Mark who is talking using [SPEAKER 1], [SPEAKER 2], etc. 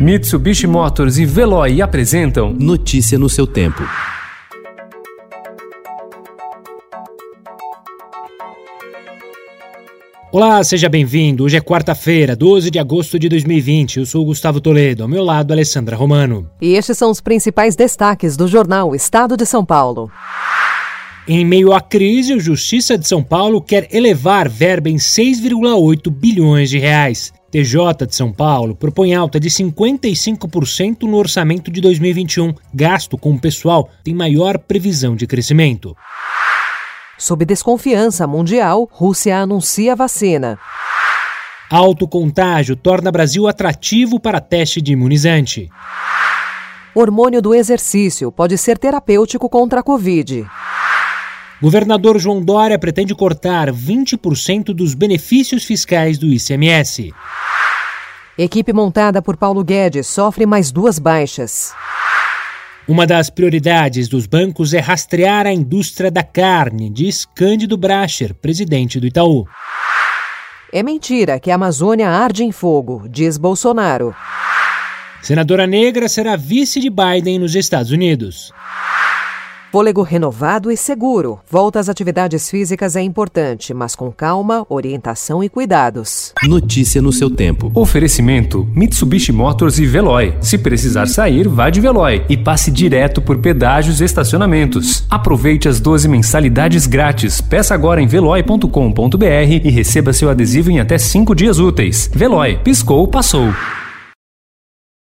[SPEAKER 1] Mitsubishi Motors e Veloy apresentam
[SPEAKER 2] Notícia no seu tempo.
[SPEAKER 3] Olá, seja bem-vindo. Hoje é quarta-feira, 12 de agosto de 2020. Eu sou o Gustavo Toledo, ao meu lado, Alessandra Romano.
[SPEAKER 4] E estes são os principais destaques do jornal Estado de São Paulo.
[SPEAKER 3] Em meio à crise, a Justiça de São Paulo quer elevar verba em 6,8 bilhões de reais. TJ de São Paulo propõe alta de 55% no orçamento de 2021. Gasto com o pessoal tem maior previsão de crescimento.
[SPEAKER 4] Sob desconfiança mundial, Rússia anuncia vacina.
[SPEAKER 3] Alto contágio torna Brasil atrativo para teste de imunizante.
[SPEAKER 4] Hormônio do exercício pode ser terapêutico contra a Covid.
[SPEAKER 3] Governador João Dória pretende cortar 20% dos benefícios fiscais do ICMS.
[SPEAKER 4] Equipe montada por Paulo Guedes sofre mais duas baixas.
[SPEAKER 3] Uma das prioridades dos bancos é rastrear a indústria da carne, diz Cândido Bracher, presidente do Itaú.
[SPEAKER 4] É mentira que a Amazônia arde em fogo, diz Bolsonaro.
[SPEAKER 3] Senadora negra será vice de Biden nos Estados Unidos.
[SPEAKER 4] Fôlego renovado e seguro. Volta às atividades físicas é importante, mas com calma, orientação e cuidados.
[SPEAKER 2] Notícia no seu tempo.
[SPEAKER 1] Oferecimento: Mitsubishi Motors e Veloy. Se precisar sair, vá de Veloy e passe direto por pedágios e estacionamentos. Aproveite as 12 mensalidades grátis. Peça agora em veloy.com.br e receba seu adesivo em até 5 dias úteis. Veloy, piscou, passou.